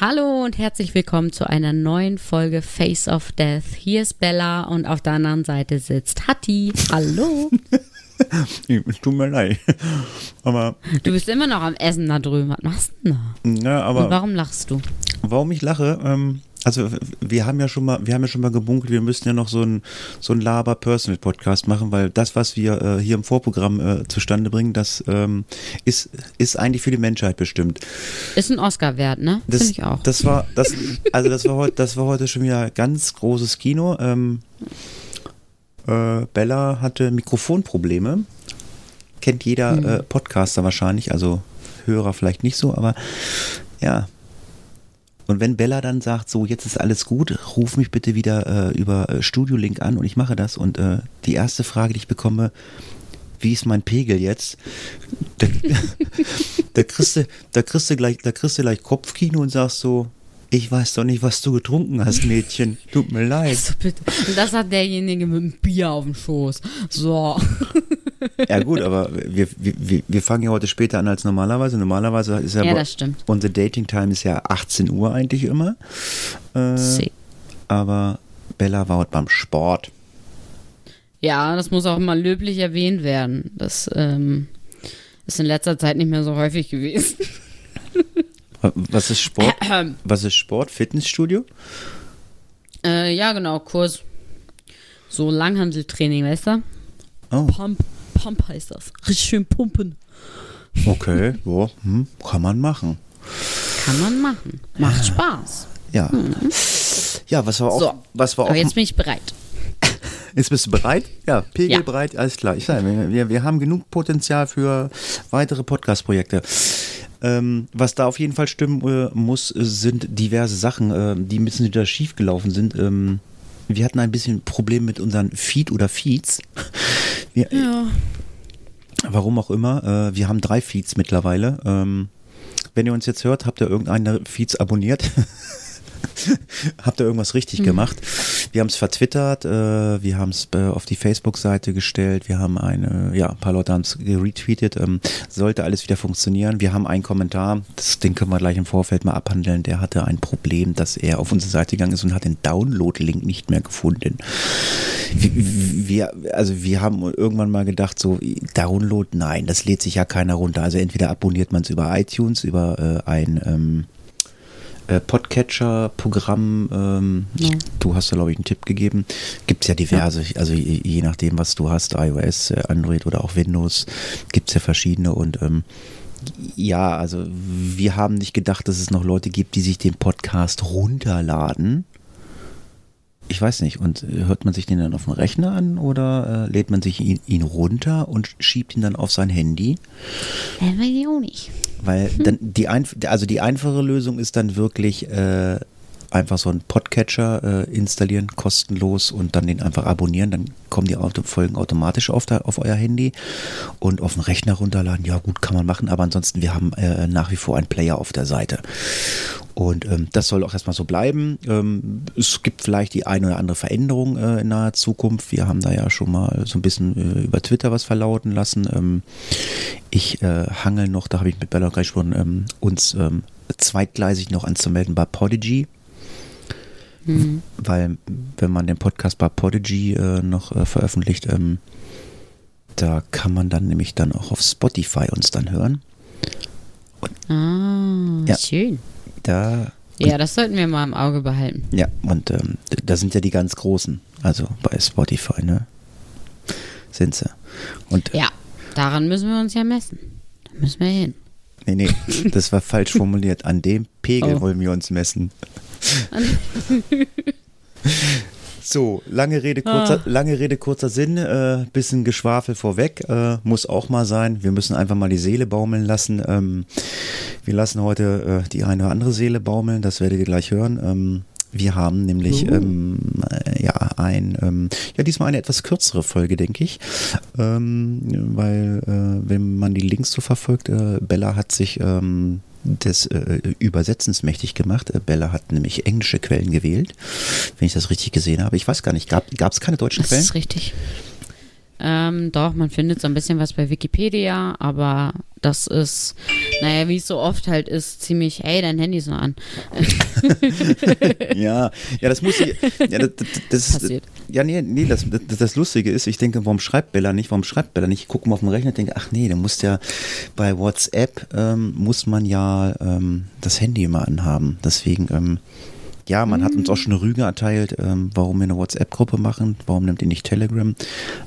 Hallo und herzlich willkommen zu einer neuen Folge Face of Death. Hier ist Bella und auf der anderen Seite sitzt Hatti. Hallo. Es tut mir leid. Aber, Du bist immer noch am Essen da drüben. Was machst du denn da? ja, Und aber warum lachst du? warum ich lache, ähm, also wir haben ja schon mal, wir haben ja schon mal gebunkelt, wir müssten ja noch so ein so ein Laber-Personal-Podcast machen, weil das, was wir äh, hier im Vorprogramm äh, zustande bringen, das ähm, ist, ist eigentlich für die Menschheit bestimmt. Ist ein Oscar wert, ne? Das, Finde ich auch. Das war, das, also das war heute, das war heute schon wieder ganz großes Kino. Ähm, äh, Bella hatte Mikrofonprobleme. Kennt jeder Hm. äh, Podcaster wahrscheinlich, also Hörer vielleicht nicht so, aber ja. Und wenn Bella dann sagt, so jetzt ist alles gut, ruf mich bitte wieder äh, über äh, Studio Link an und ich mache das. Und äh, die erste Frage, die ich bekomme, wie ist mein Pegel jetzt? Da, da, kriegst du, da, kriegst du gleich, da kriegst du gleich Kopfkino und sagst so, ich weiß doch nicht, was du getrunken hast, Mädchen. Tut mir leid. So, bitte. Und das hat derjenige mit dem Bier auf dem Schoß. So. Ja gut, aber wir, wir, wir fangen ja heute später an als normalerweise. Normalerweise ist ja, Ja, das stimmt. unsere Dating-Time ist ja 18 Uhr eigentlich immer. Äh, aber Bella war heute beim Sport. Ja, das muss auch mal löblich erwähnt werden. Das ähm, ist in letzter Zeit nicht mehr so häufig gewesen. Was ist Sport? Was ist Sport? Fitnessstudio? Äh, ja, genau, Kurs. So Langhandeltraining, weißt du? Oh, Pump, Pump heißt das. Richtig schön pumpen. okay. Ja, hm, kann man machen. Kann man machen. Macht Spaß. Ja. Ja, was war auch, So. was war auch Aber jetzt bin ich bereit. Jetzt bist du bereit? Ja, Pegel Ja. bereit, alles klar. Ich sage, wir, wir, wir haben genug Potenzial für weitere Podcast-Projekte. Ähm, was da auf jeden Fall stimmen äh, muss, äh, sind diverse Sachen, äh, die ein bisschen wieder schief gelaufen sind. Ähm, wir hatten ein bisschen Problem mit unseren Feed oder Feeds. Wir, Ja. Warum auch immer. Äh, wir haben drei Feeds mittlerweile. Ähm, wenn ihr uns jetzt hört, habt ihr irgendeinen der Feeds abonniert. habt ihr irgendwas richtig gemacht. Wir haben es vertwittert, äh, wir haben es äh, auf die Facebook-Seite gestellt, wir haben eine, ja, ein paar Leute haben es retweetet. Ähm, sollte alles wieder funktionieren. Wir haben einen Kommentar, das, den können wir gleich im Vorfeld mal abhandeln. Der hatte ein Problem, dass er auf unsere Seite gegangen ist und hat den Download-Link nicht mehr gefunden wir, also wir haben irgendwann mal gedacht, so Download, nein, das lädt sich ja keiner runter. Also entweder abonniert man es über iTunes, über äh, ein ähm, äh, Podcatcher-Programm. Ähm, Ja. Du hast da, glaube ich, einen Tipp gegeben. Gibt es ja diverse, also je, je nachdem, was du hast, iOS, äh, Android oder auch Windows, gibt es ja verschiedene und ähm, ja, also wir haben nicht gedacht, dass es noch Leute gibt, die sich den Podcast runterladen. Ich weiß nicht, und äh, hört man sich den dann auf dem Rechner an oder äh, lädt man sich ihn, ihn runter und schiebt ihn dann auf sein Handy? Das weiß ich auch nicht. Weil dann die, einf also die einfache Lösung ist dann wirklich äh, einfach so einen Podcatcher äh, installieren, kostenlos und dann den einfach abonnieren. Dann kommen die Auto Folgen automatisch auf, der, auf euer Handy und auf den Rechner runterladen. Ja gut, kann man machen, aber ansonsten, wir haben äh, nach wie vor einen Player auf der Seite. Und ähm, das soll auch erstmal so bleiben. Ähm, es gibt vielleicht die eine oder andere Veränderung äh, in naher Zukunft. Wir haben da ja schon mal so ein bisschen äh, über Twitter was verlauten lassen. Ähm, ich äh, hangel noch, da habe ich mit Bella gleich schon ähm, uns ähm, zweitgleisig noch anzumelden bei Podigy. Weil, wenn man den Podcast bei Podigy äh, noch äh, veröffentlicht, ähm, da kann man dann nämlich dann auch auf Spotify uns dann hören. Ah, Ja. schön. Da Ja, das sollten wir mal im Auge behalten. Ja, und ähm, da sind ja die ganz Großen, also bei Spotify, ne? Sind sie. Und Ja, daran müssen wir uns ja messen. Da müssen wir hin. nee, nee, das war falsch formuliert. An dem Pegel Oh. wollen wir uns messen. So, lange Rede, kurzer, lange Rede, kurzer Sinn, äh, bisschen Geschwafel vorweg, äh, muss auch mal sein. Wir müssen einfach mal die Seele baumeln lassen. Ähm, wir lassen heute äh, die eine oder andere Seele baumeln, das werdet ihr gleich hören. Ähm, wir haben nämlich Uh. ähm, äh, ja ein ähm, ja diesmal eine etwas kürzere Folge, denke ich, ähm, weil äh, wenn man die Links so verfolgt, äh, Bella hat sich ähm, des äh, Übersetzens mächtig gemacht. Äh, Bella hat nämlich englische Quellen gewählt, wenn ich das richtig gesehen habe. Ich weiß gar nicht, gab es keine deutschen Das Quellen? ist richtig. Ähm, doch, man findet so ein bisschen was bei Wikipedia, aber das ist, naja, wie es so oft halt ist, ziemlich, hey, dein Handy ist noch an. Ja, ja, das muss ich. Ja, das, das, Passiert. Ja, nee, nee, das, das, das Lustige ist, ich denke, warum schreibt Bella nicht? Warum schreibt Bella nicht? Ich gucke mal auf den Rechner und denke, ach nee, der muss ja bei WhatsApp ähm, muss man ja ähm, das Handy immer anhaben. Deswegen, ähm, ja, man hat uns auch schon eine Rüge erteilt, ähm, warum wir eine WhatsApp-Gruppe machen. Warum nimmt ihr nicht Telegram?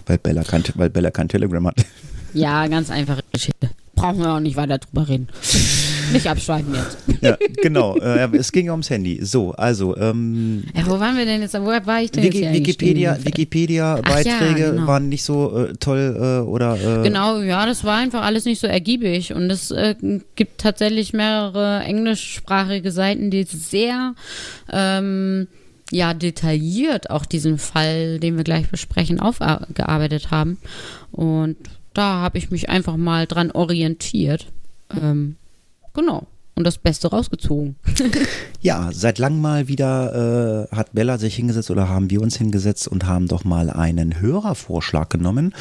Weil Bella kein, weil Bella kein Telegram hat. Ja, ganz einfache Geschichte. Brauchen wir auch nicht weiter drüber reden. nicht abschweifen jetzt. ja, genau. Äh, es ging ja ums Handy. So, also, ähm, Ja, wo waren wir denn jetzt? Wo war ich denn Wiki, jetzt Wikipedia? Wikipedia-Beiträge ja, genau. waren nicht so äh, toll äh, oder äh, Genau, ja, das war einfach alles nicht so ergiebig. Und es äh, gibt tatsächlich mehrere englischsprachige Seiten, die sehr ähm, ja, detailliert auch diesen Fall, den wir gleich besprechen, aufgearbeitet haben. Und da habe ich mich einfach mal dran orientiert. Ähm, genau. Und das Beste rausgezogen. Ja, seit langem mal wieder äh, hat Bella sich hingesetzt oder haben wir uns hingesetzt und haben doch mal einen Hörervorschlag genommen.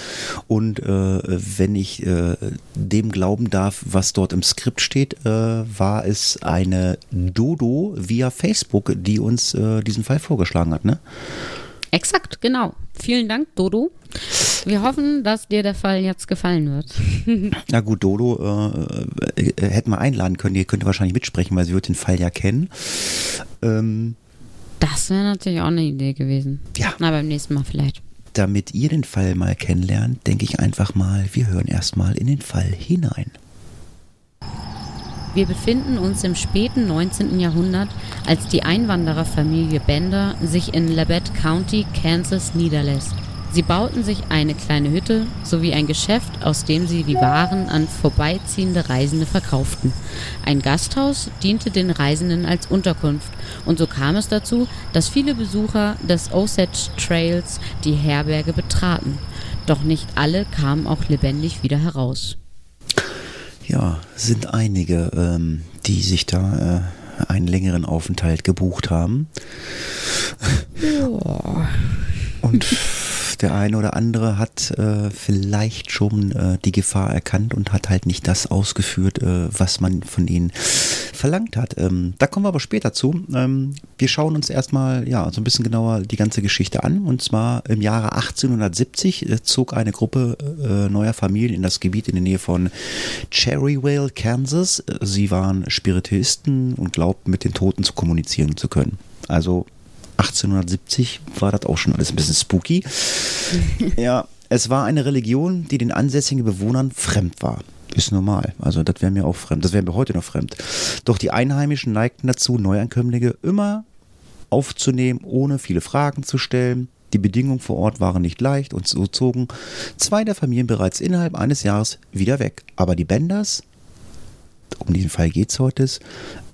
Und äh, wenn ich äh, dem glauben darf, was dort im Skript steht, äh, war es eine Dodo via Facebook, die uns äh, diesen Fall vorgeschlagen hat, ne? Exakt, genau. Vielen Dank, Dodo. Wir hoffen, dass dir der Fall jetzt gefallen wird. Na gut, Dodo äh, äh, hätten wir einladen können. Ihr könnte wahrscheinlich mitsprechen, weil sie wird den Fall ja kennen. Ähm, Das wäre natürlich auch eine Idee gewesen. Ja. Na, beim nächsten Mal vielleicht. damit ihr den Fall mal kennenlernt, denke ich einfach mal, wir hören erstmal in den Fall hinein. Wir befinden uns im späten 19. Jahrhundert, als die Einwandererfamilie Bender sich in Labette County, Kansas niederlässt. Sie bauten sich eine kleine Hütte sowie ein Geschäft, aus dem sie die Waren an vorbeiziehende Reisende verkauften. Ein Gasthaus diente den Reisenden als Unterkunft und so kam es dazu, dass viele Besucher des Osage Trails die Herberge betraten. Doch nicht alle kamen auch lebendig wieder heraus. Ja, sind einige, ähm, die sich da äh, einen längeren Aufenthalt gebucht haben. Und der eine oder andere hat äh, vielleicht schon äh, die Gefahr erkannt und hat halt nicht das ausgeführt, äh, was man von ihnen verlangt hat. Ähm, da kommen wir aber später zu. Ähm, wir schauen uns erstmal ja, so ein bisschen genauer die ganze Geschichte an. Und zwar im Jahre 1870 äh, zog eine Gruppe äh, neuer Familien in das Gebiet in der Nähe von Cherrywale, Kansas. Äh, Sie waren Spiritisten und glaubten, mit den Toten zu kommunizieren zu können. Also 1870 war das auch schon alles ein bisschen spooky. ja, es war eine Religion, die den ansässigen Bewohnern fremd war. Ist normal. Also das wäre mir auch fremd. Das wäre mir heute noch fremd. Doch die Einheimischen neigten dazu, Neuankömmlinge immer aufzunehmen, ohne viele Fragen zu stellen. Die Bedingungen vor Ort waren nicht leicht und so zogen zwei der Familien bereits innerhalb eines Jahres wieder weg. Aber die Benders, um diesen Fall geht es heute,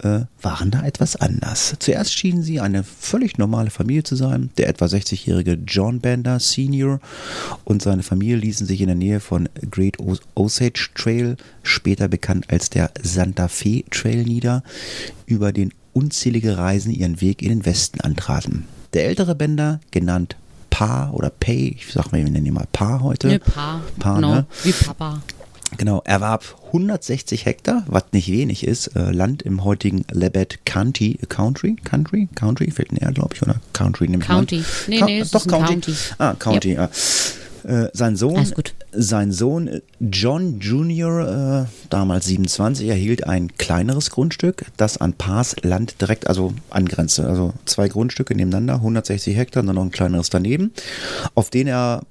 äh, waren da etwas anders. Zuerst schienen sie eine völlig normale Familie zu sein. Der etwa 60-jährige John Bender Senior und seine Familie ließen sich in der Nähe von Great Os- Osage Trail, später bekannt als der Santa Fe Trail nieder, über den unzählige Reisen ihren Weg in den Westen antraten. Der ältere Bender, genannt Pa oder Pay, ich sag mal, wir nennen ihn mal Pa heute. Ne, Paar. Paar, genau, ne? wie Papa. Genau, erwarb 160 Hektar, was nicht wenig ist, äh, Land im heutigen Labette County, Country, Country, Country, fehlt ein R, glaube ich, oder Country nehme ich mal an. County. Nee, Cou- nee, doch, County. County. Ah, County, ja. Äh, sein Sohn, sein Sohn äh, John Jr., äh, damals 27, erhielt ein kleineres Grundstück, das an Pars Land direkt, also angrenzte. Also zwei Grundstücke nebeneinander, 160 Hektar und dann noch ein kleineres daneben, auf den er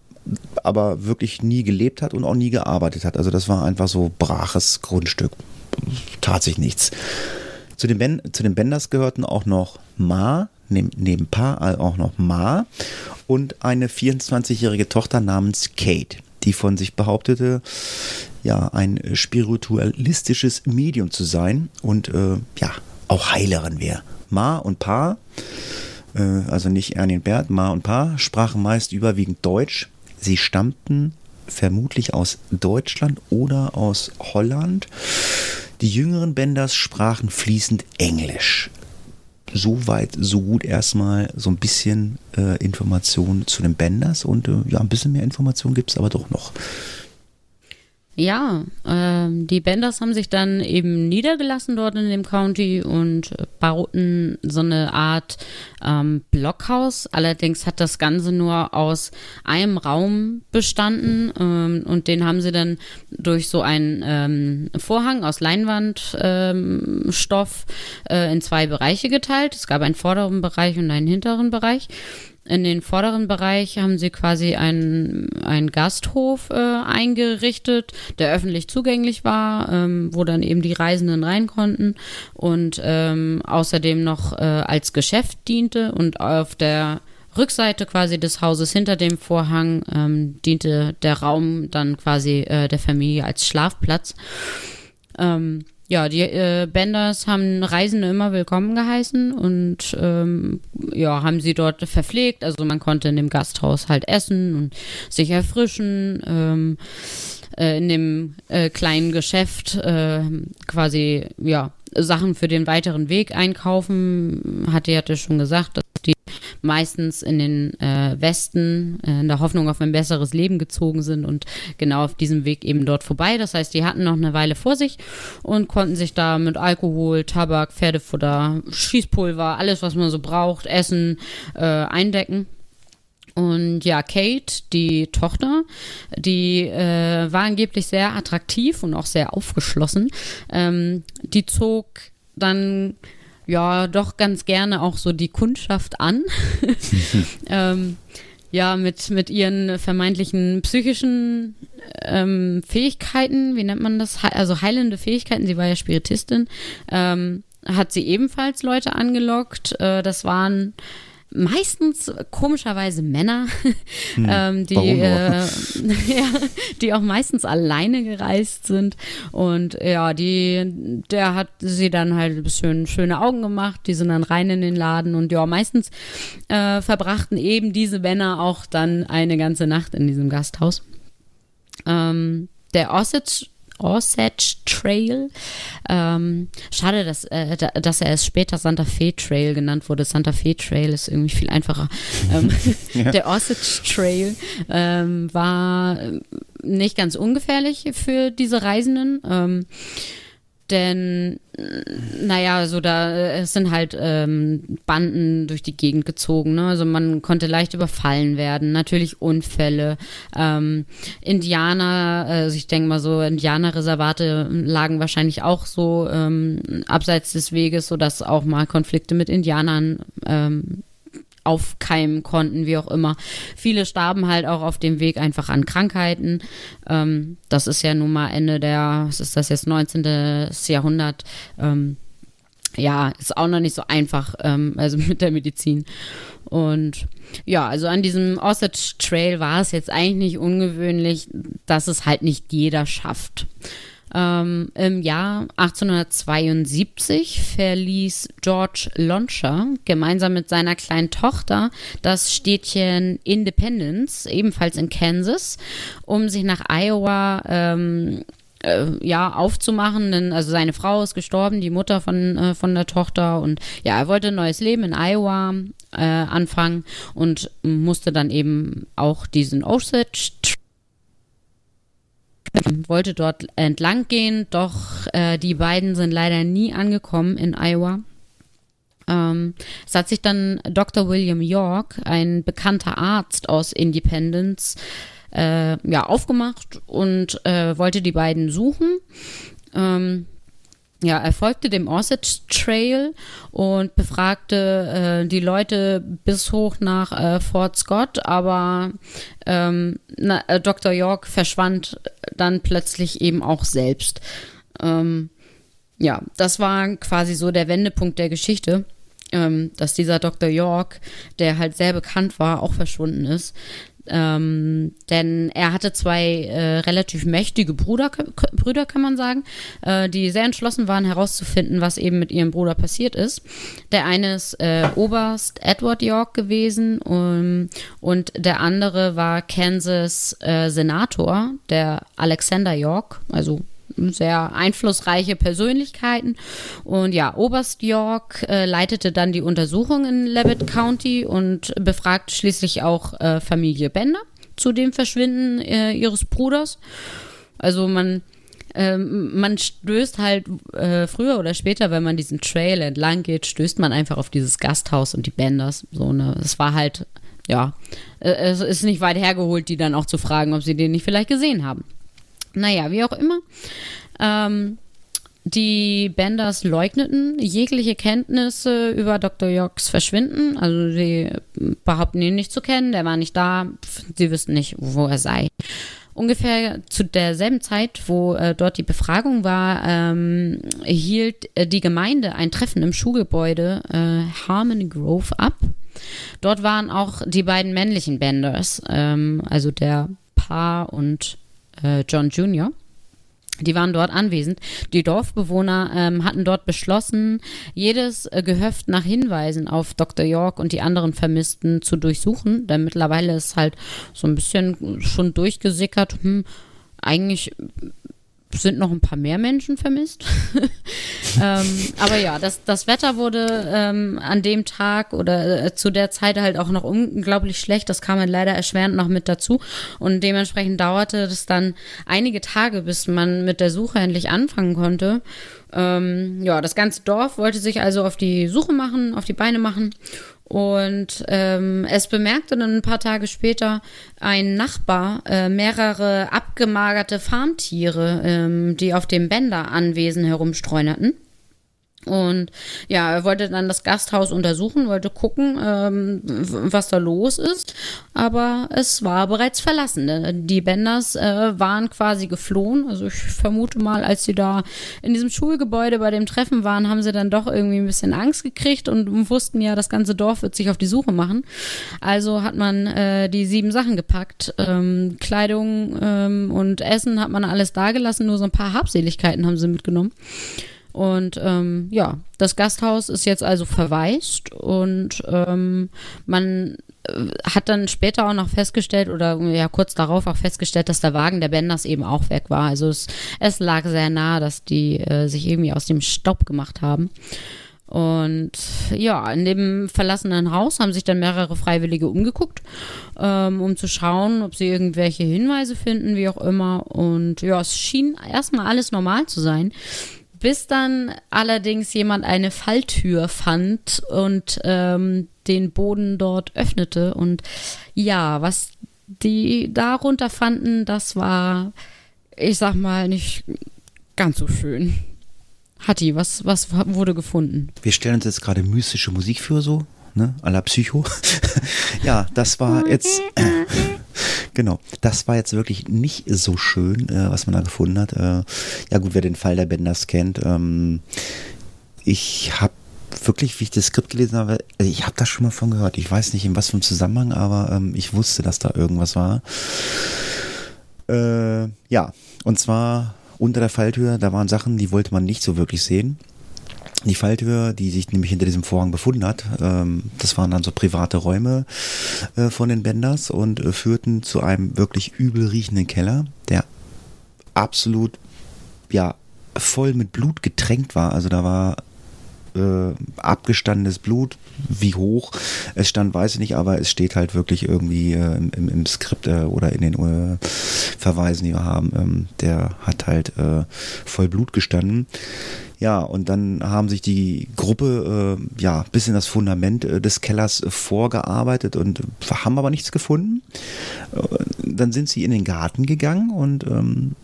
aber wirklich nie gelebt hat und auch nie gearbeitet hat. Also das war einfach so braches Grundstück. Tat sich nichts. Zu den, ben zu den Benders gehörten auch noch Ma, neben, neben Pa auch noch Ma und eine 24-jährige Tochter namens Kate, die von sich behauptete, ja, ein spiritualistisches Medium zu sein und äh, ja, auch Heilerin wäre. Ma und Pa, äh, also nicht Ernie und Bert, Ma und Pa, sprachen meist überwiegend Deutsch. Sie stammten vermutlich aus Deutschland oder aus Holland. Die jüngeren Benders sprachen fließend Englisch. So weit, so gut erstmal so ein bisschen äh, Informationen zu den Benders und äh, ja, ein bisschen mehr Informationen gibt es aber doch noch. Ja, ähm, die Benders haben sich dann eben niedergelassen dort in dem County und bauten so eine Art ähm, Blockhaus. Allerdings hat das Ganze nur aus einem Raum bestanden ähm, und den haben sie dann durch so einen ähm, Vorhang aus Leinwandstoff ähm, äh, in zwei Bereiche geteilt. Es gab einen vorderen Bereich und einen hinteren Bereich. In den vorderen Bereich haben sie quasi einen, einen Gasthof äh, eingerichtet, der öffentlich zugänglich war, ähm, wo dann eben die Reisenden rein konnten und ähm, außerdem noch äh, als Geschäft diente und auf der Rückseite quasi des Hauses hinter dem Vorhang ähm, diente der Raum dann quasi äh, der Familie als Schlafplatz. Ähm, ja, die äh, Benders haben Reisende immer willkommen geheißen und ähm, ja, haben sie dort verpflegt. Also man konnte in dem Gasthaus halt essen und sich erfrischen. Ähm, äh, in dem äh, kleinen Geschäft äh, quasi ja Sachen für den weiteren Weg einkaufen. Hatte ja schon gesagt, dass die meistens in den äh, Westen äh, in der Hoffnung auf ein besseres Leben gezogen sind und genau auf diesem Weg eben dort vorbei. Das heißt, die hatten noch eine Weile vor sich und konnten sich da mit Alkohol, Tabak, Pferdefutter, Schießpulver, alles, was man so braucht, Essen äh, eindecken. Und ja, Kate, die Tochter, die äh, war angeblich sehr attraktiv und auch sehr aufgeschlossen. Ähm, die zog dann ja doch ganz gerne auch so die Kundschaft an. ähm, ja, mit, mit ihren vermeintlichen psychischen ähm, Fähigkeiten, wie nennt man das? Also heilende Fähigkeiten, sie war ja Spiritistin, ähm, hat sie ebenfalls Leute angelockt. Äh, das waren meistens komischerweise Männer, hm, ähm, die, äh, ja, die auch meistens alleine gereist sind. Und ja, die, der hat sie dann halt ein bisschen schöne Augen gemacht, die sind dann rein in den Laden und ja, meistens äh, verbrachten eben diese Männer auch dann eine ganze Nacht in diesem Gasthaus. Ähm, der Osage Osage Trail. Ähm, schade, dass, äh, dass er erst später Santa Fe Trail genannt wurde. Santa Fe Trail ist irgendwie viel einfacher. Ähm, ja. Der Osage Trail ähm, war nicht ganz ungefährlich für diese Reisenden. Denn, naja, so da es sind halt ähm, Banden durch die Gegend gezogen. Ne? Also man konnte leicht überfallen werden. Natürlich Unfälle. Ähm, Indianer, also ich denke mal so, Indianerreservate lagen wahrscheinlich auch so ähm, abseits des Weges, sodass auch mal Konflikte mit Indianern ähm, aufkeimen konnten, wie auch immer. Viele starben halt auch auf dem Weg einfach an Krankheiten. Ähm, das ist ja nun mal Ende der, was ist das jetzt, 19. Jahrhundert. Ähm, ja, ist auch noch nicht so einfach, ähm, also mit der Medizin. Und ja, also an diesem Osage Trail war es jetzt eigentlich nicht ungewöhnlich, dass es halt nicht jeder schafft. Ähm, Im Jahr 1872 verließ George Launcher gemeinsam mit seiner kleinen Tochter das Städtchen Independence, ebenfalls in Kansas, um sich nach Iowa ähm, äh, ja, aufzumachen, denn also seine Frau ist gestorben, die Mutter von, äh, von der Tochter. Und ja, er wollte ein neues Leben in Iowa äh, anfangen und musste dann eben auch diesen Osage wollte dort entlang gehen, doch äh, die beiden sind leider nie angekommen in Iowa. Ähm, es hat sich dann Dr. William York, ein bekannter Arzt aus Independence, äh, ja, aufgemacht und äh, wollte die beiden suchen. Ähm, ja, er folgte dem Osage Trail und befragte äh, die Leute bis hoch nach äh, Fort Scott, aber ähm, na, äh, Dr. York verschwand dann plötzlich eben auch selbst. Ähm, ja, das war quasi so der Wendepunkt der Geschichte. ähm, dass dieser Dr. York, der halt sehr bekannt war, auch verschwunden ist. Ähm, denn er hatte zwei äh, relativ mächtige Bruder, Brüder, kann man sagen, äh, die sehr entschlossen waren herauszufinden, was eben mit ihrem Bruder passiert ist. Der eine ist äh, Oberst Edward York gewesen um, und der andere war Kansas äh, Senator, der Alexander York, also sehr einflussreiche Persönlichkeiten. Und ja, Oberst York äh, leitete dann die Untersuchung in Levitt County und befragt schließlich auch äh, Familie Bender zu dem Verschwinden äh, ihres Bruders. Also man ähm, man stößt halt äh, früher oder später, wenn man diesen Trail entlang geht, stößt man einfach auf dieses Gasthaus und die Benders. So ne, es war halt ja, äh, es ist nicht weit hergeholt, die dann auch zu fragen, ob sie den nicht vielleicht gesehen haben. Naja, wie auch immer. Ähm, die Benders leugneten jegliche Kenntnisse über Dr. Yorks Verschwinden. Also sie behaupten ihn nicht zu kennen, der war nicht da, sie wüssten nicht, wo er sei. Ungefähr zu derselben Zeit, wo äh, dort die Befragung war, ähm, hielt äh, die Gemeinde ein Treffen im Schulgebäude äh, Harmony Grove ab. Dort waren auch die beiden männlichen Benders, ähm, also der Paar und äh, John Jr. Die waren dort anwesend. Die Dorfbewohner ähm, hatten dort beschlossen, jedes äh, Gehöft nach Hinweisen auf Dr. York und die anderen Vermissten zu durchsuchen. Denn mittlerweile ist halt so ein bisschen schon durchgesickert, hm, eigentlich sind noch ein paar mehr Menschen vermisst. ähm, aber ja, das, das Wetter wurde ähm, an dem Tag oder äh, zu der Zeit halt auch noch unglaublich schlecht. Das kam halt leider erschwerend noch mit dazu. Und dementsprechend dauerte es dann einige Tage, bis man mit der Suche endlich anfangen konnte. Ähm, ja, das ganze Dorf wollte sich also auf die Suche machen, auf die Beine machen. Und ähm, es bemerkte dann ein paar Tage später ein Nachbar äh, mehrere abgemagerte Farmtiere, ähm, die auf dem Bänderanwesen herumstreunerten. Und ja, er wollte dann das Gasthaus untersuchen, wollte gucken, ähm, was da los ist. Aber es war bereits verlassen. Die Benders äh, waren quasi geflohen. Also ich vermute mal, als sie da in diesem Schulgebäude bei dem Treffen waren, haben sie dann doch irgendwie ein bisschen Angst gekriegt und wussten ja, das ganze Dorf wird sich auf die Suche machen. Also hat man äh, die sieben Sachen gepackt. Ähm, Kleidung ähm, und Essen hat man alles dagelassen, nur so ein paar Habseligkeiten haben sie mitgenommen. Und ähm, ja, das Gasthaus ist jetzt also verwaist und ähm, man äh, hat dann später auch noch festgestellt oder ja kurz darauf auch festgestellt, dass der Wagen der Benders eben auch weg war. Also es, es lag sehr nah, dass die äh, sich irgendwie aus dem Staub gemacht haben. Und ja, in dem verlassenen Haus haben sich dann mehrere Freiwillige umgeguckt, ähm, um zu schauen, ob sie irgendwelche Hinweise finden, wie auch immer. Und ja, es schien erstmal alles normal zu sein bis dann allerdings jemand eine Falltür fand und ähm, den Boden dort öffnete. Und ja, was die darunter fanden, das war, ich sag mal, nicht ganz so schön. Hatti, was, was wurde gefunden? Wir stellen uns jetzt gerade mystische Musik für so, ne? A la Psycho. ja, das war jetzt. Genau, das war jetzt wirklich nicht so schön, äh, was man da gefunden hat. Äh, ja gut, wer den Fall der Benders kennt, ähm, ich habe wirklich, wie ich das Skript gelesen habe, also ich habe das schon mal von gehört. Ich weiß nicht in was für einem Zusammenhang, aber ähm, ich wusste, dass da irgendwas war. Äh, ja, und zwar unter der Falltür, da waren Sachen, die wollte man nicht so wirklich sehen die Falltür, die sich nämlich hinter diesem Vorhang befunden hat, ähm, das waren dann so private Räume äh, von den Benders und äh, führten zu einem wirklich übel riechenden Keller, der absolut, ja, voll mit Blut getränkt war. Also da war äh, abgestandenes Blut, wie hoch es stand, weiß ich nicht, aber es steht halt wirklich irgendwie äh, im, im, Skript äh, oder in den äh, Verweisen, die wir haben. Ähm, der hat halt äh, voll Blut gestanden. Ja, und dann haben sich die Gruppe äh, ja bis in das Fundament äh, des Kellers äh, vorgearbeitet und haben aber nichts gefunden. Äh, dann sind sie in den Garten gegangen und ähm,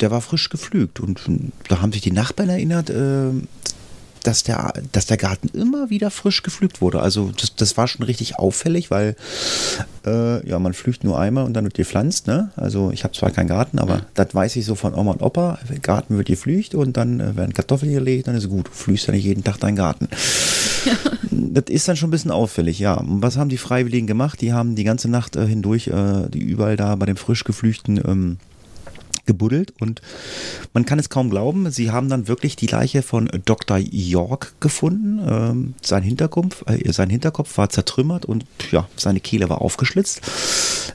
der war frisch geflügt. Und da haben sich die Nachbarn erinnert, dass der, dass der Garten immer wieder frisch gepflügt wurde. Also das, das war schon richtig auffällig, weil äh, ja, man pflügt nur einmal und dann wird gepflanzt. Ne? Also ich habe zwar keinen Garten, aber das weiß ich so von Oma und Opa. Garten wird gepflügt und dann äh, werden Kartoffeln gelegt, dann ist es gut. Du pflügst ja nicht jeden Tag deinen Garten. Ja. Das ist dann schon ein bisschen auffällig, ja. Und was haben die Freiwilligen gemacht? Die haben die ganze Nacht äh, hindurch, äh, die überall da bei dem frisch gepflügten ähm, gebuddelt und man kann es kaum glauben, sie haben dann wirklich die Leiche von Dr. York gefunden. Ähm, sein, Hinterkopf, äh, sein Hinterkopf war zertrümmert und ja, seine Kehle war aufgeschlitzt.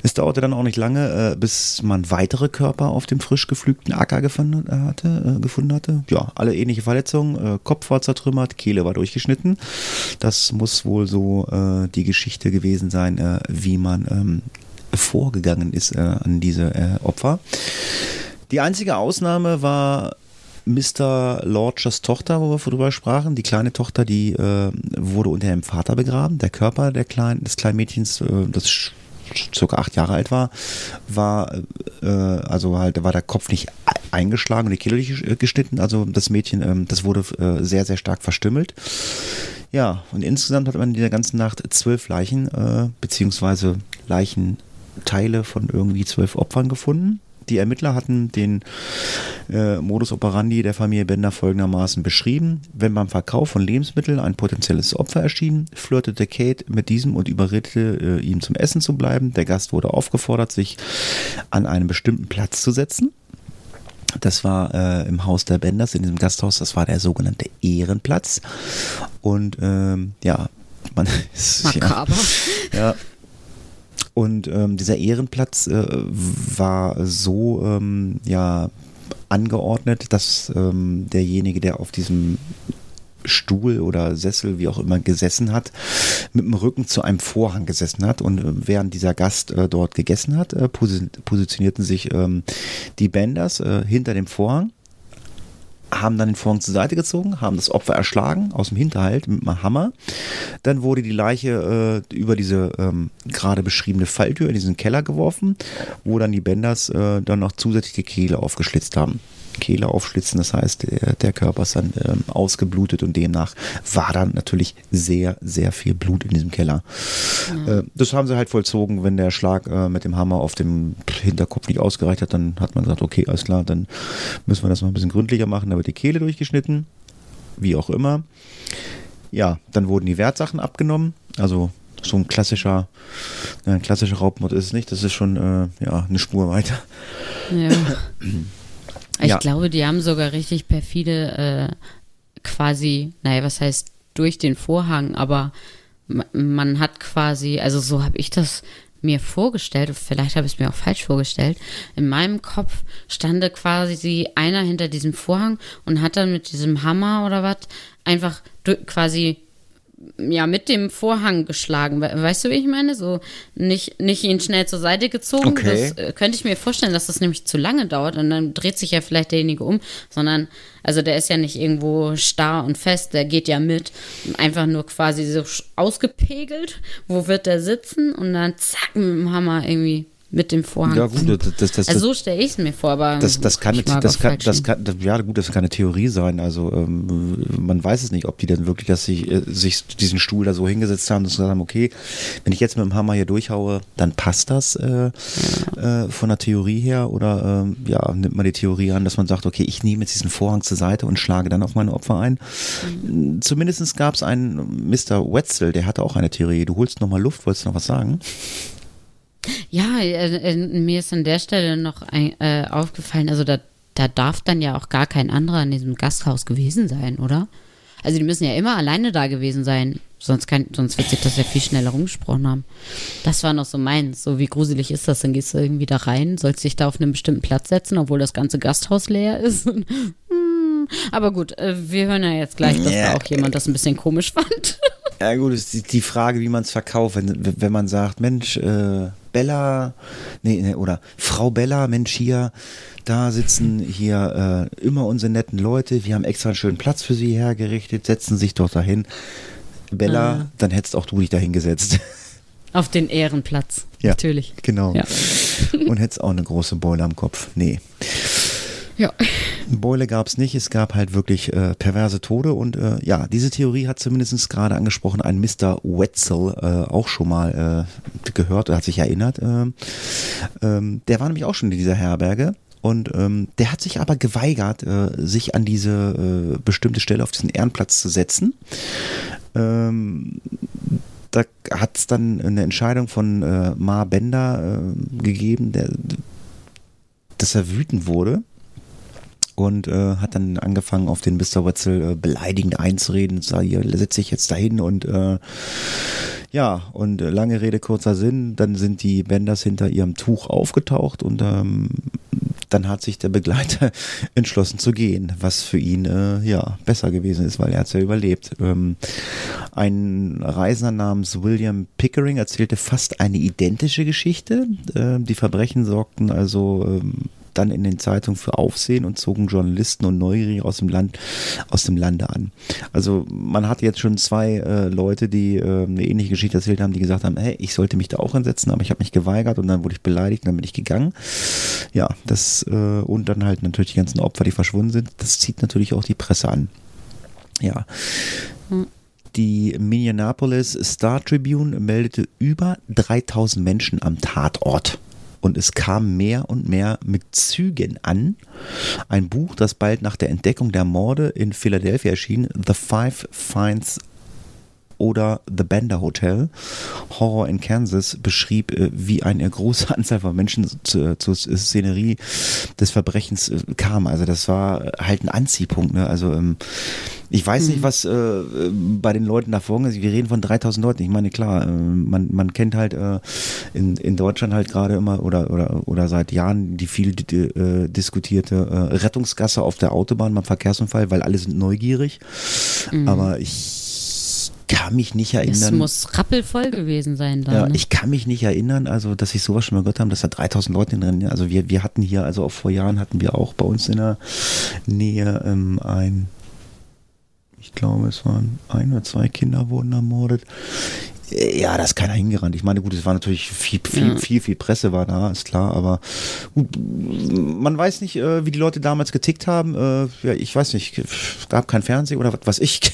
Es dauerte dann auch nicht lange, äh, bis man weitere Körper auf dem frisch geflügten Acker gefunden hatte. Äh, gefunden hatte. Ja, alle ähnliche Verletzungen. Äh, Kopf war zertrümmert, Kehle war durchgeschnitten. Das muss wohl so äh, die Geschichte gewesen sein, äh, wie man ähm, vorgegangen ist an diese Opfer. Die einzige Ausnahme war Mr. Lorchers Tochter, wo wir darüber sprachen. Die kleine Tochter, die äh, wurde unter ihrem Vater begraben. Der Körper der kleinen, des kleinen Mädchens, äh, das circa acht Jahre alt war, war äh, also halt war der Kopf nicht eingeschlagen und die Kehle nicht äh, geschnitten. Also das Mädchen, ähm, das wurde äh, sehr sehr stark verstümmelt. Ja, und insgesamt hat man in der ganzen Nacht zwölf Leichen äh, beziehungsweise Leichenteile von irgendwie zwölf Opfern gefunden. Die Ermittler hatten den äh, Modus operandi der Familie Bender folgendermaßen beschrieben. Wenn beim Verkauf von Lebensmitteln ein potenzielles Opfer erschien, flirtete Kate mit diesem und überredete äh, ihm zum Essen zu bleiben. Der Gast wurde aufgefordert, sich an einen bestimmten Platz zu setzen. Das war äh, im Haus der Benders, in diesem Gasthaus, das war der sogenannte Ehrenplatz. Und ähm, ja, man ist. Makaber. Ja, ja und ähm, dieser Ehrenplatz äh, war so ähm, ja angeordnet, dass ähm, derjenige, der auf diesem Stuhl oder Sessel, wie auch immer, gesessen hat, mit dem Rücken zu einem Vorhang gesessen hat. Und äh, während dieser Gast äh, dort gegessen hat, äh, positionierten sich ähm, die Benders äh, hinter dem Vorhang haben dann den Vorhang zur Seite gezogen, haben das Opfer erschlagen aus dem Hinterhalt mit einem Hammer. Dann wurde die Leiche äh, über diese ähm, gerade beschriebene Falltür in diesen Keller geworfen, wo dann die Benders äh, dann noch zusätzlich die Kehle aufgeschlitzt haben. Kehle aufschlitzen. Das heißt, der, der Körper ist dann ähm, ausgeblutet und demnach war dann natürlich sehr, sehr viel Blut in diesem Keller. Ja. Äh, das haben sie halt vollzogen, wenn der Schlag äh, mit dem Hammer auf dem Hinterkopf nicht ausgereicht hat, dann hat man gesagt, okay, alles klar, dann müssen wir das noch ein bisschen gründlicher machen. Da wird die Kehle durchgeschnitten, wie auch immer. Ja, dann wurden die Wertsachen abgenommen, also so ein klassischer, ein klassischer Raubmord ist es nicht, das ist schon äh, ja, eine Spur weiter. Ja. Ich ja. glaube, die haben sogar richtig perfide äh, quasi, naja, was heißt durch den Vorhang, aber man hat quasi, also so habe ich das mir vorgestellt, vielleicht habe ich es mir auch falsch vorgestellt, in meinem Kopf stande quasi einer hinter diesem Vorhang und hat dann mit diesem Hammer oder was einfach quasi ja, mit dem Vorhang geschlagen. Weißt du, wie ich meine? So nicht, nicht ihn schnell zur Seite gezogen. Okay. Das äh, könnte ich mir vorstellen, dass das nämlich zu lange dauert und dann dreht sich ja vielleicht derjenige um, sondern, also der ist ja nicht irgendwo starr und fest, der geht ja mit. Einfach nur quasi so ausgepegelt. Wo wird der sitzen? Und dann zack, mit dem Hammer irgendwie mit dem Vorhang. Ja, gut, das, das, das, also so stelle ich es mir vor, aber das, das kann, das kann, das kann, ja gut, das kann eine Theorie sein. Also ähm, man weiß es nicht, ob die dann wirklich, dass sie äh, sich diesen Stuhl da so hingesetzt haben und gesagt haben, okay, wenn ich jetzt mit dem Hammer hier durchhaue, dann passt das äh, ja. äh, von der Theorie her oder ähm, ja, nimmt man die Theorie an, dass man sagt, okay, ich nehme jetzt diesen Vorhang zur Seite und schlage dann auf meine Opfer ein. Mhm. Zumindest gab es einen Mr. Wetzel, der hatte auch eine Theorie. Du holst nochmal Luft, wolltest du noch was sagen? Ja, äh, äh, mir ist an der Stelle noch ein, äh, aufgefallen, also da, da darf dann ja auch gar kein anderer in diesem Gasthaus gewesen sein, oder? Also die müssen ja immer alleine da gewesen sein, sonst, kann, sonst wird sich das ja viel schneller rumgesprochen haben. Das war noch so meins, so wie gruselig ist das, dann gehst du irgendwie da rein, sollst dich da auf einen bestimmten Platz setzen, obwohl das ganze Gasthaus leer ist. Hm, aber gut, äh, wir hören ja jetzt gleich, dass ja. da auch jemand das ein bisschen komisch fand. Ja gut, ist die Frage, wie man es verkauft, wenn, wenn man sagt, Mensch, äh, Bella, nee, nee, oder Frau Bella, Mensch hier, da sitzen hier äh, immer unsere netten Leute, wir haben extra einen schönen Platz für sie hergerichtet, setzen sich doch dahin. Bella, ah. dann hättest auch du dich dahin gesetzt. Auf den Ehrenplatz, ja, natürlich. Genau. Ja. Und hättest auch eine große Beule am Kopf. Nee. Ja. Beule gab es nicht, es gab halt wirklich äh, perverse Tode und äh, ja, diese Theorie hat zumindest gerade angesprochen ein Mr. Wetzel äh, auch schon mal äh, gehört, hat sich erinnert. Äh, ähm, der war nämlich auch schon in dieser Herberge und ähm, der hat sich aber geweigert, äh, sich an diese äh, bestimmte Stelle auf diesen Ehrenplatz zu setzen. Ähm, da hat es dann eine Entscheidung von äh, Ma Bender äh, gegeben, der, dass er wütend wurde und äh, hat dann angefangen, auf den Mr. Wetzel äh, beleidigend einzureden. Sag, hier setze ich jetzt dahin und äh, ja, und äh, lange Rede, kurzer Sinn, dann sind die Benders hinter ihrem Tuch aufgetaucht und ähm, dann hat sich der Begleiter entschlossen zu gehen, was für ihn äh, ja besser gewesen ist, weil er hat ja überlebt. Ähm, ein Reisender namens William Pickering erzählte fast eine identische Geschichte. Äh, die Verbrechen sorgten also ähm, dann in den Zeitungen für Aufsehen und zogen Journalisten und Neugierige aus dem Land, aus dem Lande an. Also man hat jetzt schon zwei äh, Leute, die äh, eine ähnliche Geschichte erzählt haben, die gesagt haben, hey, ich sollte mich da auch hinsetzen, aber ich habe mich geweigert und dann wurde ich beleidigt und dann bin ich gegangen. Ja, das äh, und dann halt natürlich die ganzen Opfer, die verschwunden sind, das zieht natürlich auch die Presse an. Ja. Hm. Die Minneapolis Star Tribune meldete über 3000 Menschen am Tatort und es kam mehr und mehr mit Zügen an. Ein Buch, das bald nach der Entdeckung der Morde in Philadelphia erschien, The Five Finds oder The Bender Hotel, Horror in Kansas, beschrieb, äh, wie eine große Anzahl von Menschen zur, zur Szenerie des Verbrechens äh, kam. Also das war halt ein Anziehpunkt. Ne? Also ähm, ich weiß nicht, mhm. was äh, bei den Leuten da vorgegangen ist. Wir reden von 3000 Leuten. Ich meine, klar, äh, man, man kennt halt äh, in, in Deutschland halt gerade immer oder, oder, oder seit Jahren die viel äh, diskutierte äh, Rettungsgasse auf der Autobahn beim Verkehrsunfall, weil alle sind neugierig. Mhm. Aber ich kann mich nicht erinnern. Es muss rappelvoll gewesen sein da. Ja, ne? ich kann mich nicht erinnern, also dass ich sowas schon mal gehört habe, dass da 3000 Leute drin Also wir, wir hatten hier, also auch vor Jahren hatten wir auch bei uns in der Nähe ähm, ein, ich glaube es waren ein oder zwei Kinder wurden ermordet. Ja, da ist keiner hingerannt. Ich meine, gut, es war natürlich viel, viel, ja. viel, viel Presse war da, ist klar, aber gut, man weiß nicht, äh, wie die Leute damals getickt haben. Äh, ja, ich weiß nicht, gab kein Fernsehen oder was ich.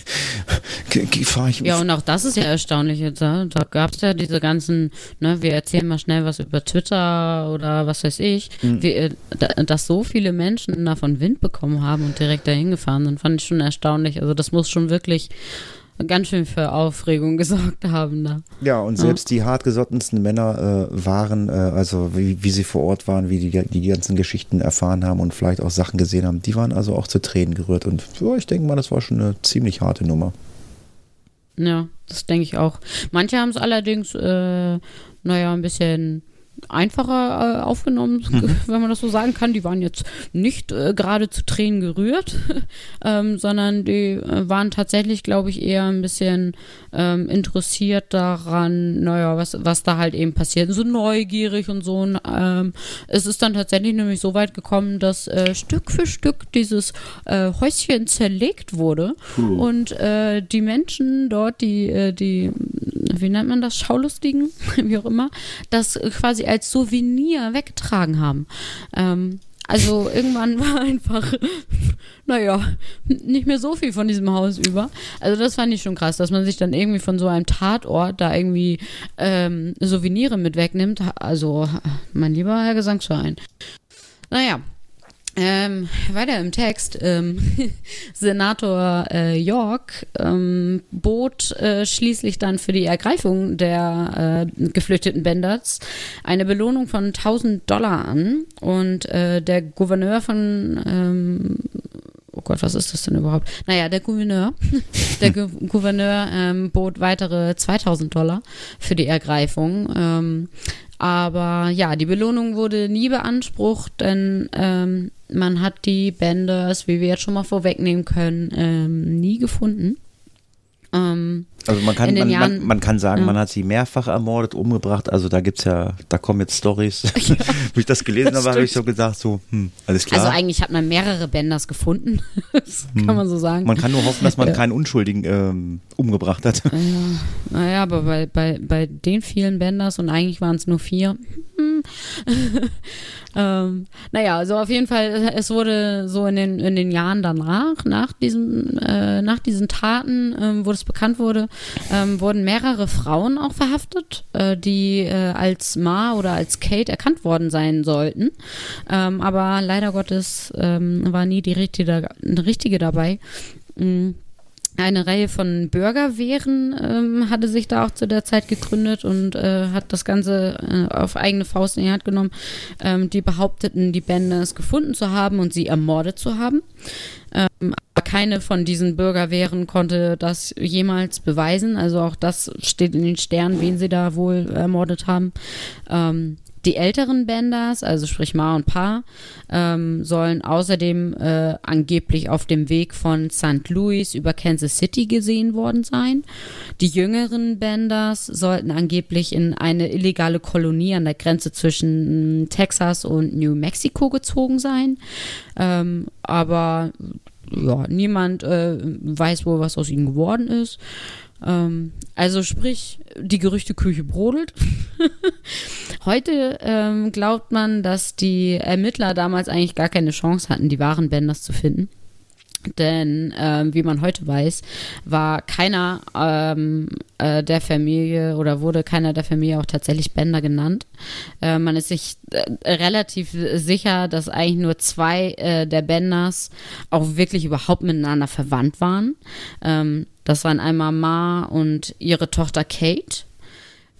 Fahre ich ja, und auch das ist ja erstaunlich jetzt. Da, da gab es ja diese ganzen, ne, wir erzählen mal schnell was über Twitter oder was weiß ich, mhm. wie, äh, dass so viele Menschen davon Wind bekommen haben und direkt dahin gefahren sind, fand ich schon erstaunlich. Also das muss schon wirklich ganz schön für Aufregung gesorgt haben da. Ja, und selbst ja. die hartgesottensten Männer äh, waren, äh, also wie, wie, sie vor Ort waren, wie die, die ganzen Geschichten erfahren haben und vielleicht auch Sachen gesehen haben, die waren also auch zu Tränen gerührt. Und ja, ich denke mal, das war schon eine ziemlich harte Nummer. Ja, das denke ich auch. Manche haben es allerdings, äh, naja, ein bisschen einfacher äh, aufgenommen, mhm. wenn man das so sagen kann. Die waren jetzt nicht äh, gerade zu Tränen gerührt, ähm, sondern die äh, waren tatsächlich, glaube ich, eher ein bisschen ähm, interessiert daran, naja, was, was da halt eben passiert, so neugierig und so. Und, ähm, es ist dann tatsächlich nämlich so weit gekommen, dass äh, Stück für Stück dieses äh, Häuschen zerlegt wurde cool. und äh, die Menschen dort, die, die, wie nennt man das, Schaulustigen, wie auch immer, das quasi als Souvenir weggetragen haben. Ähm, also irgendwann war einfach, naja, nicht mehr so viel von diesem Haus über. Also das fand ich schon krass, dass man sich dann irgendwie von so einem Tatort da irgendwie ähm, Souvenire mit wegnimmt. Also mein lieber Herr Gesangsverein. Naja, ähm, weiter im Text. Ähm, Senator äh, York ähm, bot äh, schließlich dann für die Ergreifung der äh, geflüchteten Benders eine Belohnung von 1000 Dollar an und äh, der Gouverneur von ähm, oh Gott, was ist das denn überhaupt? Naja, der Gouverneur, der Gouverneur ähm, bot weitere 2000 Dollar für die Ergreifung. Ähm, aber ja, die Belohnung wurde nie beansprucht, denn ähm, man hat die Benders, wie wir jetzt schon mal vorwegnehmen können, ähm, nie gefunden. Ähm, also man kann, man, Jahren, man, man, kann sagen, ja. man hat sie mehrfach ermordet, umgebracht. Also da gibt's ja, da kommen jetzt Stories. Ja, Wo ich das gelesen habe, habe ich so gesagt, so, hm, alles klar. Also eigentlich hat man mehrere Benders gefunden. das hm. kann man so sagen. Man kann nur hoffen, dass man ja. keinen Unschuldigen ähm, umgebracht hat. Ja. Naja, aber bei, bei, bei den vielen Benders und eigentlich waren es nur vier, hm. ähm, naja, also auf jeden Fall, es wurde so in den, in den Jahren danach, nach, diesem, äh, nach diesen Taten, ähm, wo es bekannt wurde, ähm, wurden mehrere Frauen auch verhaftet, äh, die äh, als Ma oder als Kate erkannt worden sein sollten. Ähm, aber leider Gottes ähm, war nie die richtige, richtige dabei. Mhm eine Reihe von Bürgerwehren ähm, hatte sich da auch zu der Zeit gegründet und äh, hat das Ganze äh, auf eigene Faust in die Hand genommen. Ähm, die behaupteten, die Benders gefunden zu haben und sie ermordet zu haben. Ähm, aber keine von diesen Bürgerwehren konnte das jemals beweisen. Also auch das steht in den Sternen, wen sie da wohl ermordet haben. Ähm, die älteren Benders, also sprich Ma und Pa, ähm, sollen außerdem äh, angeblich auf dem Weg von St. Louis über Kansas City gesehen worden sein. Die jüngeren Benders sollten angeblich in eine illegale Kolonie an der Grenze zwischen hm, Texas und New Mexico gezogen sein. Ähm, aber ja, niemand äh, weiß wohl, was aus ihnen geworden ist. Ähm, also sprich, die Gerüchteküche brodelt. Heute ähm, glaubt man, dass die Ermittler damals eigentlich gar keine Chance hatten, die wahren Benders zu finden. Denn ähm, wie man heute weiß, war keiner ähm, äh, der Familie oder wurde keiner der Familie auch tatsächlich Bender genannt. Äh, man ist sich äh, relativ sicher, dass eigentlich nur zwei äh, der Benders auch wirklich überhaupt miteinander verwandt waren. Ähm, das waren einmal Ma und ihre Tochter Kate.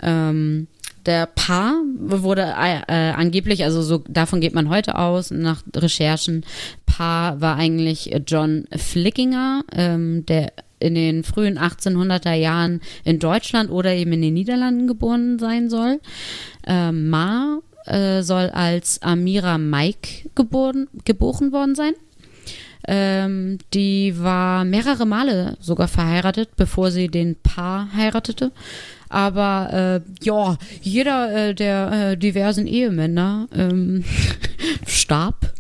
Ähm, der Paar wurde äh, äh, angeblich, also so davon geht man heute aus, nach Recherchen, Paar war eigentlich John Flickinger, ähm, der in den frühen 1800er Jahren in Deutschland oder eben in den Niederlanden geboren sein soll. Ähm, Ma äh, soll als Amira Mike geboren, geboren worden sein. Ähm, die war mehrere Male sogar verheiratet, bevor sie den Paar heiratete. Aber äh, ja, jeder äh, der äh, diversen Ehemänner ähm, starb.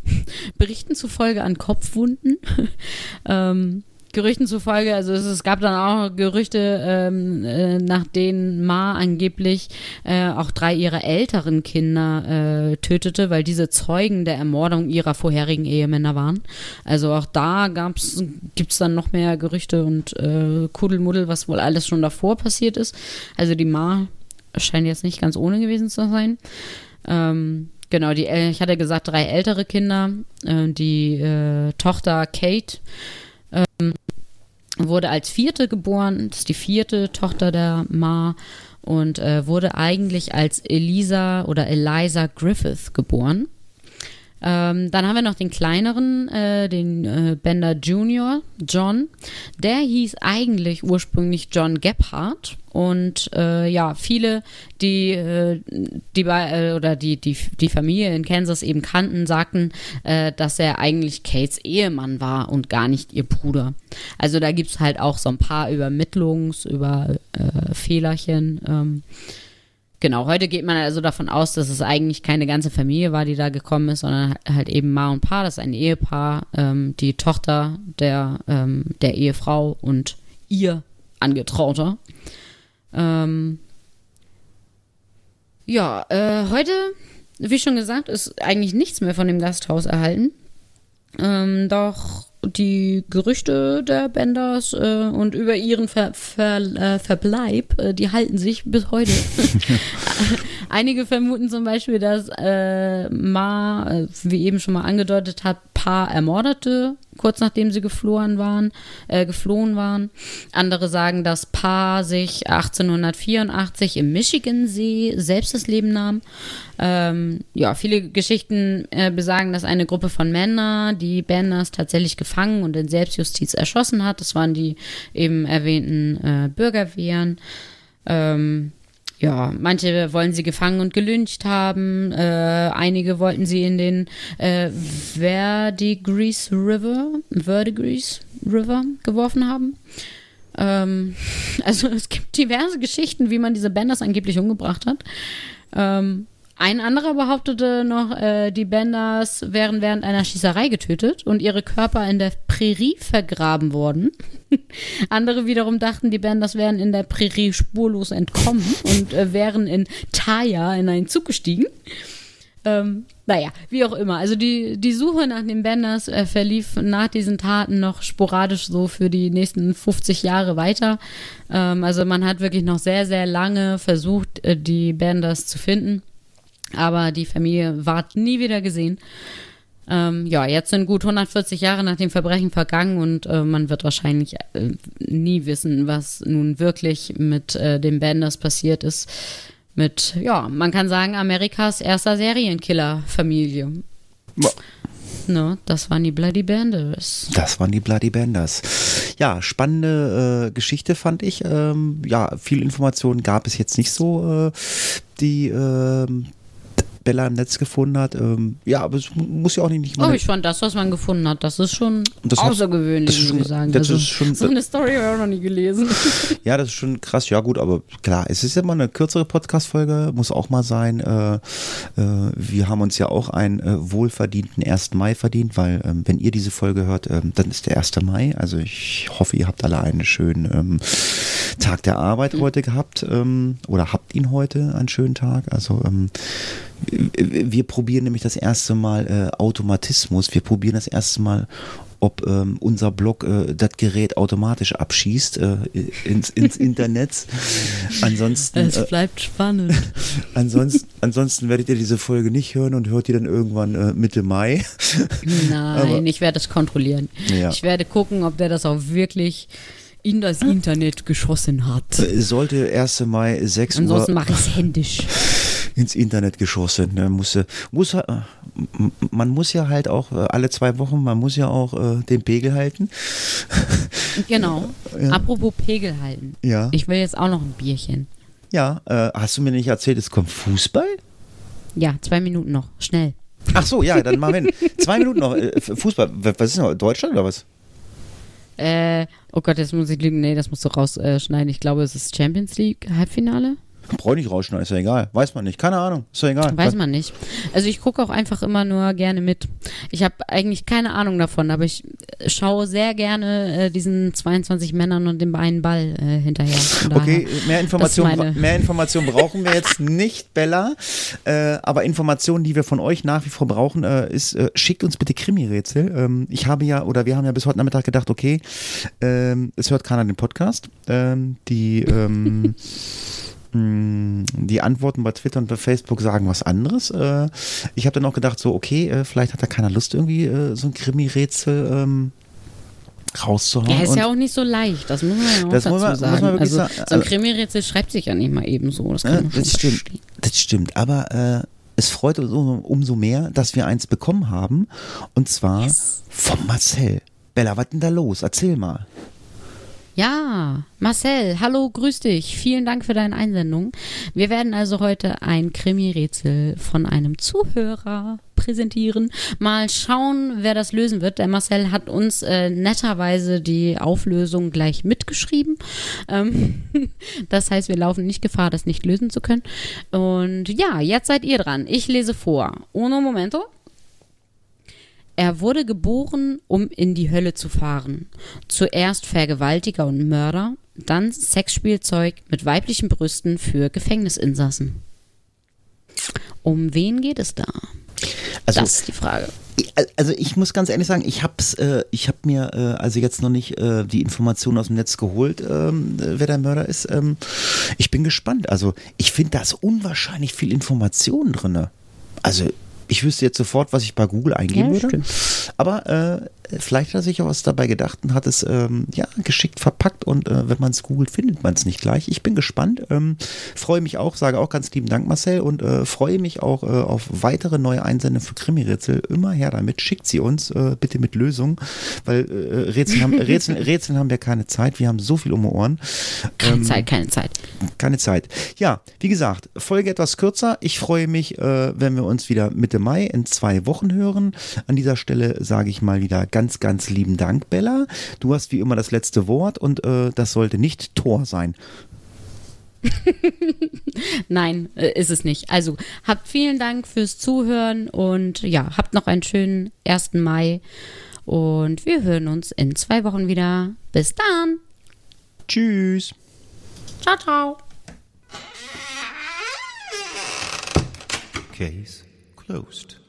Berichten zufolge an Kopfwunden. ähm, Gerüchten zufolge, also es, es gab dann auch Gerüchte, ähm, äh, nach denen Ma angeblich äh, auch drei ihrer älteren Kinder äh, tötete, weil diese Zeugen der Ermordung ihrer vorherigen Ehemänner waren. Also auch da gibt es dann noch mehr Gerüchte und äh, Kuddelmuddel, was wohl alles schon davor passiert ist. Also die Ma scheint jetzt nicht ganz ohne gewesen zu sein. Ähm, Genau, die, ich hatte gesagt, drei ältere Kinder. Äh, die äh, Tochter Kate ähm, wurde als vierte geboren, ist die vierte Tochter der Ma und äh, wurde eigentlich als Elisa oder Eliza Griffith geboren. Ähm, dann haben wir noch den kleineren, äh, den äh, Bender Junior, John. Der hieß eigentlich ursprünglich John Gebhardt. Und äh, ja, viele, die äh, die äh, oder die, die die Familie in Kansas eben kannten, sagten, äh, dass er eigentlich Kates Ehemann war und gar nicht ihr Bruder. Also da gibt es halt auch so ein paar Übermittlungs-, über Fehlerchen. Ähm, Genau, heute geht man also davon aus, dass es eigentlich keine ganze Familie war, die da gekommen ist, sondern halt eben Ma und Pa, das ist ein Ehepaar, ähm, die Tochter der, ähm, der Ehefrau und ihr Angetrauter. Ähm, ja, äh, heute, wie schon gesagt, ist eigentlich nichts mehr von dem Gasthaus erhalten. Ähm, doch die Gerüchte der Benders äh, und über ihren Ver Ver äh, Verbleib, äh, die halten sich bis heute. Einige vermuten zum Beispiel, dass äh, Ma, äh, wie eben schon mal angedeutet hat, Paar ermordete, kurz nachdem sie geflohen waren, äh, geflohen waren. Andere sagen, dass Paar sich 1884 im Michigansee selbst das Leben nahm. Ähm, ja, viele Geschichten äh, besagen, dass eine Gruppe von Männern die Banners tatsächlich gefangen und in Selbstjustiz erschossen hat. Das waren die eben erwähnten äh, Bürgerwehren. Ähm, ja, manche wollen sie gefangen und gelyncht haben, äh, einige wollten sie in den äh, Verdigris River, Verdigris River geworfen haben. Ähm, also es gibt diverse Geschichten, wie man diese Benders angeblich umgebracht hat. Ähm, ein anderer behauptete noch, äh, die Benders wären während einer Schießerei getötet und ihre Körper in der Prärie vergraben worden. Andere wiederum dachten, die Bänders wären in der Prärie spurlos entkommen und äh, wären in Thaya in einen Zug gestiegen. Ähm, naja, wie auch immer. Also die, die Suche nach den Benders äh, verlief nach diesen Taten noch sporadisch so für die nächsten 50 Jahre weiter. Ähm, also man hat wirklich noch sehr, sehr lange versucht, äh, die Benders zu finden. Aber die Familie ward nie wieder gesehen. Ähm, ja, jetzt sind gut 140 Jahre nach dem Verbrechen vergangen und äh, man wird wahrscheinlich äh, nie wissen, was nun wirklich mit äh, den Benders passiert ist mit, ja, man kann sagen, Amerikas erster Serienkiller-Familie. Ja. Ne, das waren die Bloody Banders. Das waren die Bloody Banders. Ja, spannende äh, Geschichte fand ich. Ähm, ja, viel Informationen gab es jetzt nicht so, äh, die äh, Bella im Netz gefunden hat. Ähm, ja, aber es muss ja auch nicht. Oh, ich fand das, was man gefunden hat, das ist schon das außergewöhnlich, hat, das muss ich sagen. Das also, ist schon, so eine Story habe ich auch noch nie gelesen. ja, das ist schon krass. Ja, gut, aber klar, es ist ja mal eine kürzere Podcast-Folge, muss auch mal sein. Äh, äh, wir haben uns ja auch einen äh, wohlverdienten 1. Mai verdient, weil, ähm, wenn ihr diese Folge hört, ähm, dann ist der 1. Mai. Also, ich hoffe, ihr habt alle einen schönen ähm, Tag der Arbeit mhm. heute gehabt ähm, oder habt ihn heute, einen schönen Tag. Also, ähm, wir probieren nämlich das erste Mal äh, Automatismus. Wir probieren das erste Mal, ob ähm, unser Blog äh, das Gerät automatisch abschießt äh, ins, ins Internet. ansonsten. Es äh, bleibt spannend. ansonsten, ansonsten werdet ihr diese Folge nicht hören und hört ihr dann irgendwann äh, Mitte Mai. Nein, Aber, ich werde es kontrollieren. Ja. Ich werde gucken, ob der das auch wirklich in das Internet geschossen hat. Sollte 1. Mai 6 Uhr. Ansonsten mache ich es händisch ins Internet geschossen. Ne? Muss, muss, äh, man muss ja halt auch äh, alle zwei Wochen, man muss ja auch äh, den Pegel halten. Genau. Ja. Apropos Pegel halten. Ja. Ich will jetzt auch noch ein Bierchen. Ja, äh, hast du mir nicht erzählt, es kommt Fußball? Ja, zwei Minuten noch. Schnell. Ach so, ja, dann machen wir zwei Minuten noch. Äh, Fußball, was ist noch? Deutschland oder was? Äh, oh Gott, jetzt muss ich lügen. Nee, das musst du rausschneiden. Ich glaube, es ist Champions League Halbfinale. Brauche nicht rausschneiden, ist ja egal. Weiß man nicht. Keine Ahnung, ist ja egal. Weiß man nicht. Also ich gucke auch einfach immer nur gerne mit. Ich habe eigentlich keine Ahnung davon, aber ich schaue sehr gerne äh, diesen 22 Männern und dem einen Ball äh, hinterher. Okay, mehr Informationen mehr Information brauchen wir jetzt nicht, Bella. Äh, aber Informationen, die wir von euch nach wie vor brauchen, äh, ist, äh, schickt uns bitte Krimi-Rätsel. Ähm, ich habe ja, oder wir haben ja bis heute Nachmittag gedacht, okay, ähm, es hört keiner den Podcast. Ähm, die ähm, hm, die Antworten bei Twitter und bei Facebook sagen was anderes. Äh, ich habe dann auch gedacht, so, okay, äh, vielleicht hat da keiner Lust, irgendwie äh, so ein Krimi-Rätsel ähm, rauszuhauen. Ja, ist ja auch nicht so leicht, das muss man ja auch das dazu man, sagen. also, sagen. So ein Krimi-Rätsel schreibt sich ja nicht mal eben so. Das, äh, das stimmt, das stimmt, aber äh, es freut uns umso mehr, dass wir eins bekommen haben und zwar yes. von Marcel. Bella, was denn da los? Erzähl mal. Ja, Marcel, hallo, grüß dich. Vielen Dank für deine Einsendung. Wir werden also heute ein Krimi-Rätsel von einem Zuhörer präsentieren. Mal schauen, wer das lösen wird. Der Marcel hat uns äh, netterweise die Auflösung gleich mitgeschrieben. Ähm, das heißt, wir laufen nicht Gefahr, das nicht lösen zu können. Und ja, jetzt seid ihr dran. Ich lese vor. Uno momento. Er wurde geboren, um in die Hölle zu fahren. Zuerst Vergewaltiger und Mörder, dann Sexspielzeug mit weiblichen Brüsten für Gefängnisinsassen. Um wen geht es da? Also, das ist die Frage. Also ich muss ganz ehrlich sagen, ich habe äh, ich habe mir äh, also jetzt noch nicht äh, die Informationen aus dem Netz geholt, ähm, wer der Mörder ist. Ähm, ich bin gespannt. Also ich finde, da ist unwahrscheinlich viel Information drin. Also ich wüsste jetzt sofort, was ich bei Google eingeben ja, würde. Aber äh, vielleicht hat er sich auch was dabei gedacht und hat es ähm, ja geschickt verpackt und äh, wenn man es googelt, findet man es nicht gleich. Ich bin gespannt, ähm, freue mich auch, sage auch ganz lieben Dank, Marcel, und äh, freue mich auch äh, auf weitere neue Einsendungen für Krimi-Rätsel. Immer her damit, schickt sie uns äh, bitte mit Lösungen, weil äh, Rätsel, haben, Rätsel, Rätsel haben wir keine Zeit, wir haben so viel um die Ohren. Keine ähm, Zeit, keine Zeit. Keine Zeit. Ja, wie gesagt, Folge etwas kürzer. Ich freue mich, wenn wir uns wieder Mitte Mai in zwei Wochen hören. An dieser Stelle sage ich mal wieder ganz, ganz lieben Dank, Bella. Du hast wie immer das letzte Wort und äh, das sollte nicht Tor sein. Nein, äh, ist es nicht. Also habt vielen Dank fürs Zuhören und ja, habt noch einen schönen 1. Mai Und wir hören uns in zwei Wochen wieder. Bis dann. Tschüss. Ciao, ciao. Case closed.